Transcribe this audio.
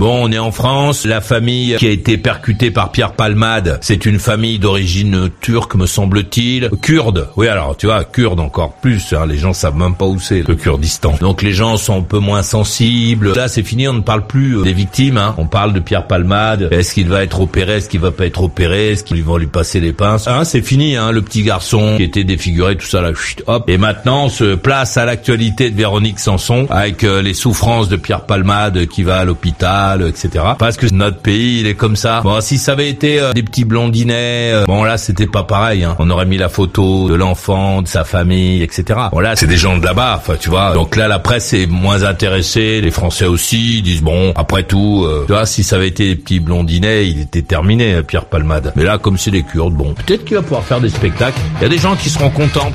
Bon, on est en France. La famille qui a été percutée par Pierre Palmade, c'est une famille d'origine turque, me semble-t-il. Kurde. Oui, alors, tu vois, kurde encore plus. Hein. Les gens savent même pas où c'est, le Kurdistan. Donc les gens sont un peu moins sensibles. Là, c'est fini. On ne parle plus euh, des victimes. Hein. On parle de Pierre Palmade. Est-ce qu'il va être opéré? Est-ce qu'il va pas être opéré? Est-ce qu'ils vont lui passer les pinces? Hein, C'est fini. Hein. Le petit garçon qui était défiguré, tout ça là. Chut, hop. Et maintenant, on se place à l'actualité de Véronique Sanson avec euh, les souffrances de Pierre Palmade qui va à l'hôpital, etc. Parce que notre pays, il est comme ça. Bon, si ça avait été euh, des petits blondinets, euh, bon là, c'était pas pareil. Hein. On aurait mis la photo de l'enfant, de sa famille, etc. Bon là, c'est des gens de là-bas, enfin, tu vois. Donc là, la presse est moins intéressée. Les Français aussi disent bon, après tout, tu vois, si ça avait été des petits blondinets, il était terminé, Pierre Palmade. Mais là, comme c'est des Kurdes, bon, peut-être qu'il va pouvoir faire des spectacles. Il y a des gens qui seront contents.